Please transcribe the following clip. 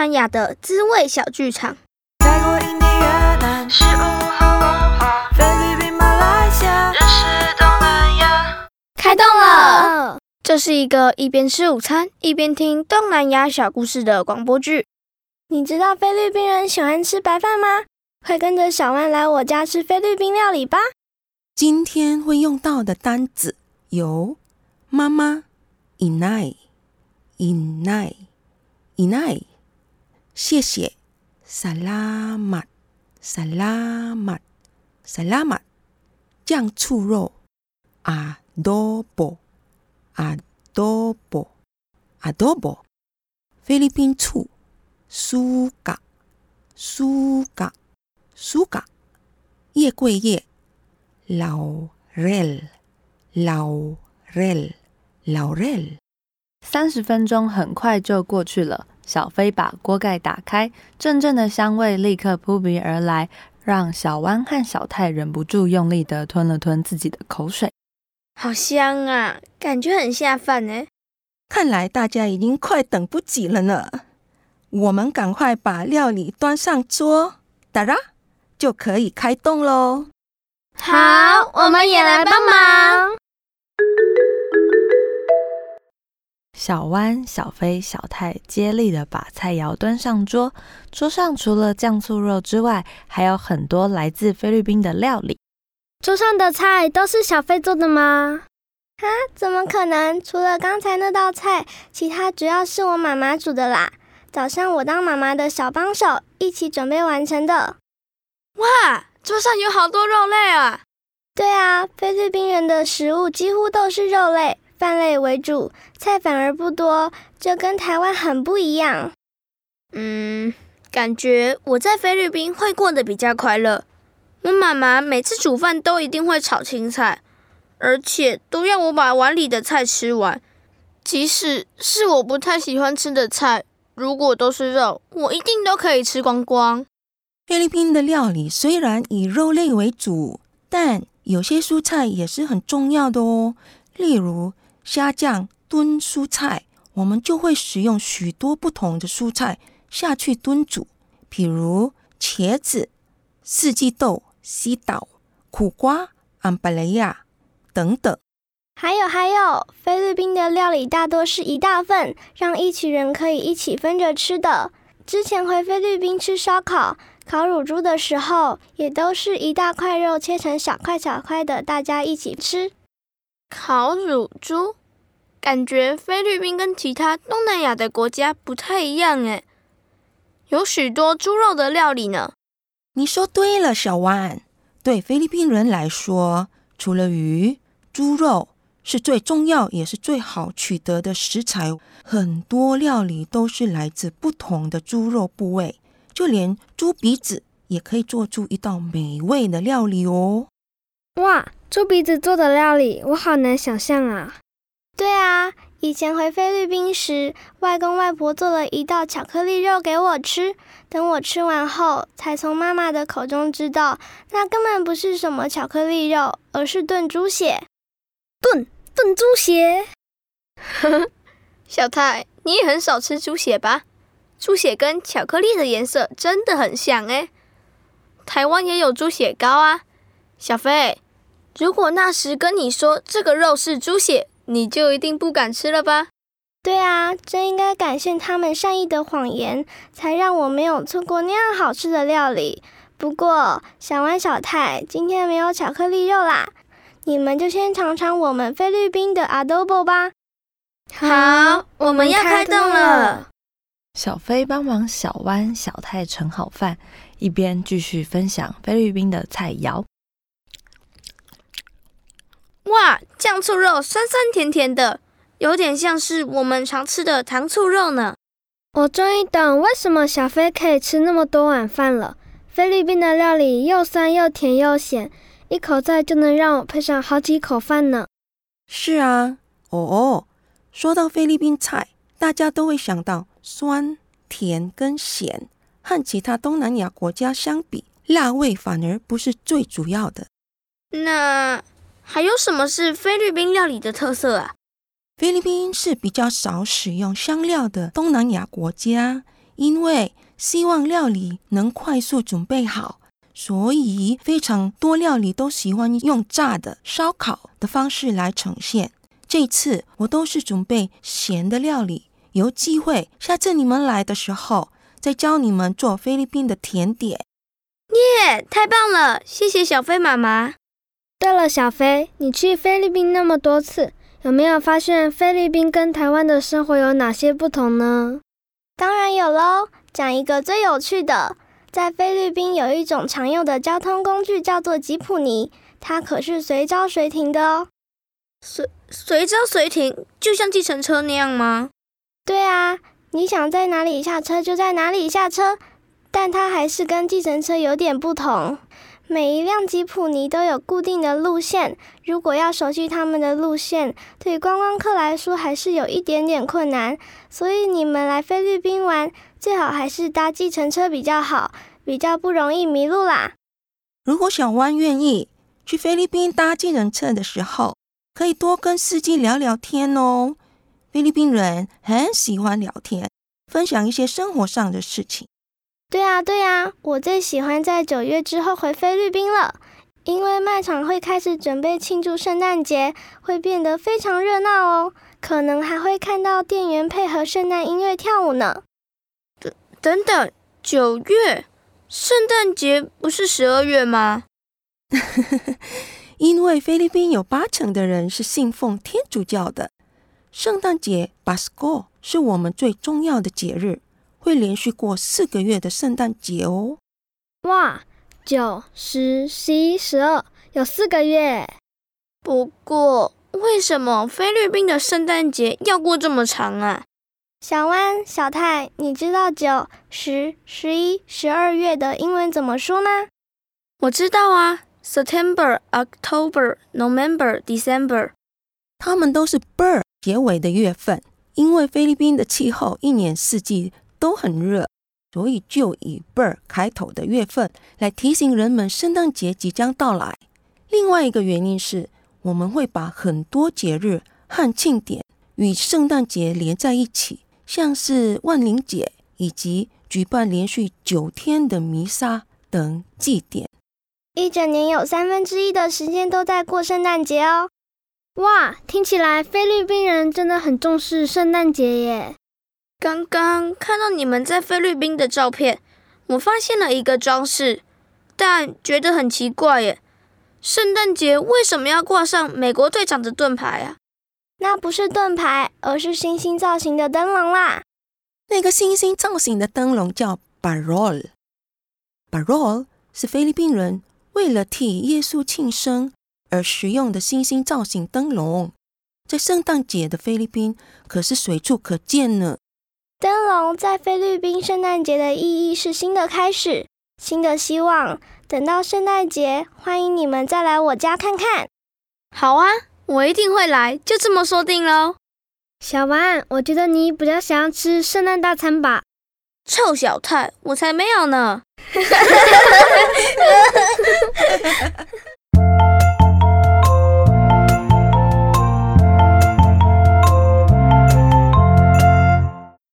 南亚的滋味小剧场。泰国、印尼、越南，食物和文化，菲律宾、马来西亚，认识东南亚。开动了！这是一个一边吃午餐一边听东南亚小故事的广播剧。你知道菲律宾人喜欢吃白饭吗？快跟着小万来我家吃菲律宾料理吧！今天会用到的单子有妈妈 inai inai inai，谢谢 salamat salamat salamat，酱醋肉 adobo adobo adobo，菲律宾醋 suka suka suka，叶桂叶。Laurel，Laurel，Laurel。三十分钟很快就过去了。小飞把锅盖打开，阵阵的香味立刻扑鼻而来，让小弯和小泰忍不住用力的吞了吞自己的口水。好香啊，感觉很下饭呢。看来大家已经快等不及了呢。我们赶快把料理端上桌，哒啦，就可以开动喽。好，我们也来帮忙。小弯、小飞、小泰接力的把菜肴端上桌。桌上除了酱醋肉之外，还有很多来自菲律宾的料理。桌上的菜都是小飞做的吗？哈，怎么可能？除了刚才那道菜，其他主要是我妈妈煮的啦。早上我当妈妈的小帮手，一起准备完成的。哇！桌上有好多肉类啊！对啊，菲律宾人的食物几乎都是肉类、饭类为主，菜反而不多，这跟台湾很不一样。嗯，感觉我在菲律宾会过得比较快乐。我妈妈每次煮饭都一定会炒青菜，而且都要我把碗里的菜吃完，即使是我不太喜欢吃的菜，如果都是肉，我一定都可以吃光光。菲律宾的料理虽然以肉类为主，但有些蔬菜也是很重要的哦。例如虾酱炖蔬菜，我们就会使用许多不同的蔬菜下去炖煮，比如茄子、四季豆、西岛、苦瓜、安巴雷亚等等。还有还有，菲律宾的料理大多是一大份，让一群人可以一起分着吃的。之前回菲律宾吃烧烤。烤乳猪的时候，也都是一大块肉切成小块小块的，大家一起吃。烤乳猪，感觉菲律宾跟其他东南亚的国家不太一样诶，有许多猪肉的料理呢。你说对了，小万。对菲律宾人来说，除了鱼，猪肉是最重要也是最好取得的食材。很多料理都是来自不同的猪肉部位。就连猪鼻子也可以做出一道美味的料理哦！哇，猪鼻子做的料理，我好难想象啊！对啊，以前回菲律宾时，外公外婆做了一道巧克力肉给我吃。等我吃完后，才从妈妈的口中知道，那根本不是什么巧克力肉，而是炖猪血。炖炖猪血？呵呵，小泰，你也很少吃猪血吧？猪血跟巧克力的颜色真的很像诶，台湾也有猪血糕啊，小飞，如果那时跟你说这个肉是猪血，你就一定不敢吃了吧？对啊，真应该感谢他们善意的谎言，才让我没有错过那样好吃的料理。不过小湾小泰今天没有巧克力肉啦，你们就先尝尝我们菲律宾的 adobo 吧。好，我们要开动了。小飞帮忙小湾、小泰盛好饭，一边继续分享菲律宾的菜肴。哇，酱醋肉酸酸甜甜的，有点像是我们常吃的糖醋肉呢。我终于懂为什么小飞可以吃那么多碗饭了。菲律宾的料理又酸又甜又咸，一口菜就能让我配上好几口饭呢。是啊，哦哦，说到菲律宾菜，大家都会想到。酸、甜跟咸，和其他东南亚国家相比，辣味反而不是最主要的。那还有什么是菲律宾料理的特色啊？菲律宾是比较少使用香料的东南亚国家，因为希望料理能快速准备好，所以非常多料理都喜欢用炸的、烧烤的方式来呈现。这次我都是准备咸的料理，有机会下次你们来的时候再教你们做菲律宾的甜点。耶，太棒了！谢谢小飞妈妈。对了，小飞，你去菲律宾那么多次，有没有发现菲律宾跟台湾的生活有哪些不同呢？当然有喽。讲一个最有趣的，在菲律宾有一种常用的交通工具叫做吉普尼，它可是随招随停的哦。随随招随停，就像计程车那样吗？对啊，你想在哪里下车就在哪里下车，但它还是跟计程车有点不同。每一辆吉普尼都有固定的路线，如果要熟悉他们的路线，对观光客来说还是有一点点困难。所以你们来菲律宾玩，最好还是搭计程车比较好，比较不容易迷路啦。如果小湾愿意去菲律宾搭计程车的时候，可以多跟司机聊聊天哦。菲律宾人很喜欢聊天，分享一些生活上的事情。对啊，对啊，我最喜欢在九月之后回菲律宾了，因为卖场会开始准备庆祝圣诞节，会变得非常热闹哦，可能还会看到店员配合圣诞音乐跳舞呢。等等等，九月，圣诞节不是十二月吗？因为菲律宾有八成的人是信奉天主教的，圣诞节 Basco 是我们最重要的节日。会连续过四个月的圣诞节哦！哇，九、十、十一、十二，有四个月。不过，为什么菲律宾的圣诞节要过这么长啊？小湾、小泰，你知道九、十、十一、十二月的英文怎么说吗？我知道啊，September、October、November、December，它们都是 ber 结尾的月份，因为菲律宾的气候一年四季。都很热，所以就以 “ber” 开头的月份来提醒人们圣诞节即将到来。另外一个原因是，我们会把很多节日和庆典与圣诞节连在一起，像是万灵节以及举办连续九天的弥撒等祭典。一整年有三分之一的时间都在过圣诞节哦！哇，听起来菲律宾人真的很重视圣诞节耶！刚刚看到你们在菲律宾的照片，我发现了一个装饰，但觉得很奇怪耶。圣诞节为什么要挂上美国队长的盾牌啊？那不是盾牌，而是星星造型的灯笼啦。那个星星造型的灯笼叫 Barol。Barol 是菲律宾人为了替耶稣庆生而使用的星星造型灯笼，在圣诞节的菲律宾可是随处可见呢。灯笼在菲律宾圣诞节的意义是新的开始，新的希望。等到圣诞节，欢迎你们再来我家看看。好啊，我一定会来，就这么说定喽。小丸，我觉得你比较想要吃圣诞大餐吧？臭小太，我才没有呢。